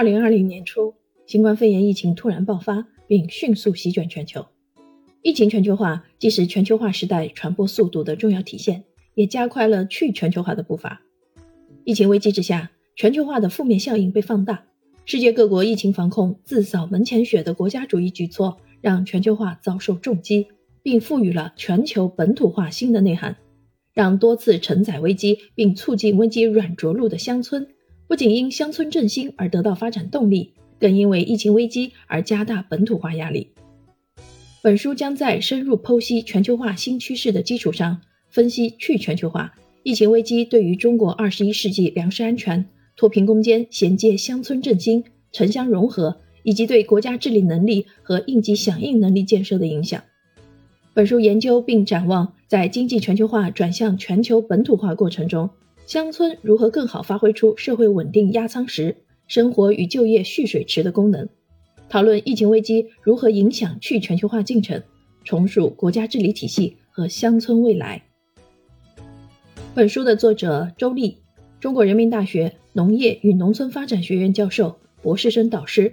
二零二零年初，新冠肺炎疫情突然爆发，并迅速席卷全球。疫情全球化既是全球化时代传播速度的重要体现，也加快了去全球化的步伐。疫情危机之下，全球化的负面效应被放大，世界各国疫情防控自扫门前雪的国家主义举措，让全球化遭受重击，并赋予了全球本土化新的内涵，让多次承载危机并促进危机软着陆的乡村。不仅因乡村振兴而得到发展动力，更因为疫情危机而加大本土化压力。本书将在深入剖析全球化新趋势的基础上，分析去全球化、疫情危机对于中国二十一世纪粮食安全、脱贫攻坚、衔接乡村振兴、城乡融合以及对国家治理能力和应急响应能力建设的影响。本书研究并展望在经济全球化转向全球本土化过程中。乡村如何更好发挥出社会稳定压舱石、生活与就业蓄水池的功能？讨论疫情危机如何影响去全球化进程，重塑国家治理体系和乡村未来。本书的作者周丽，中国人民大学农业与农村发展学院教授、博士生导师，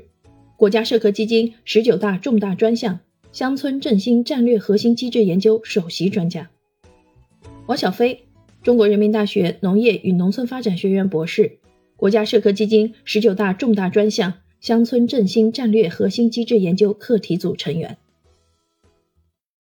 国家社科基金十九大重大专项乡村振兴战略核心机制研究首席专家。王小飞。中国人民大学农业与农村发展学院博士，国家社科基金十九大重大专项乡村振兴战略核心机制研究课题组成员。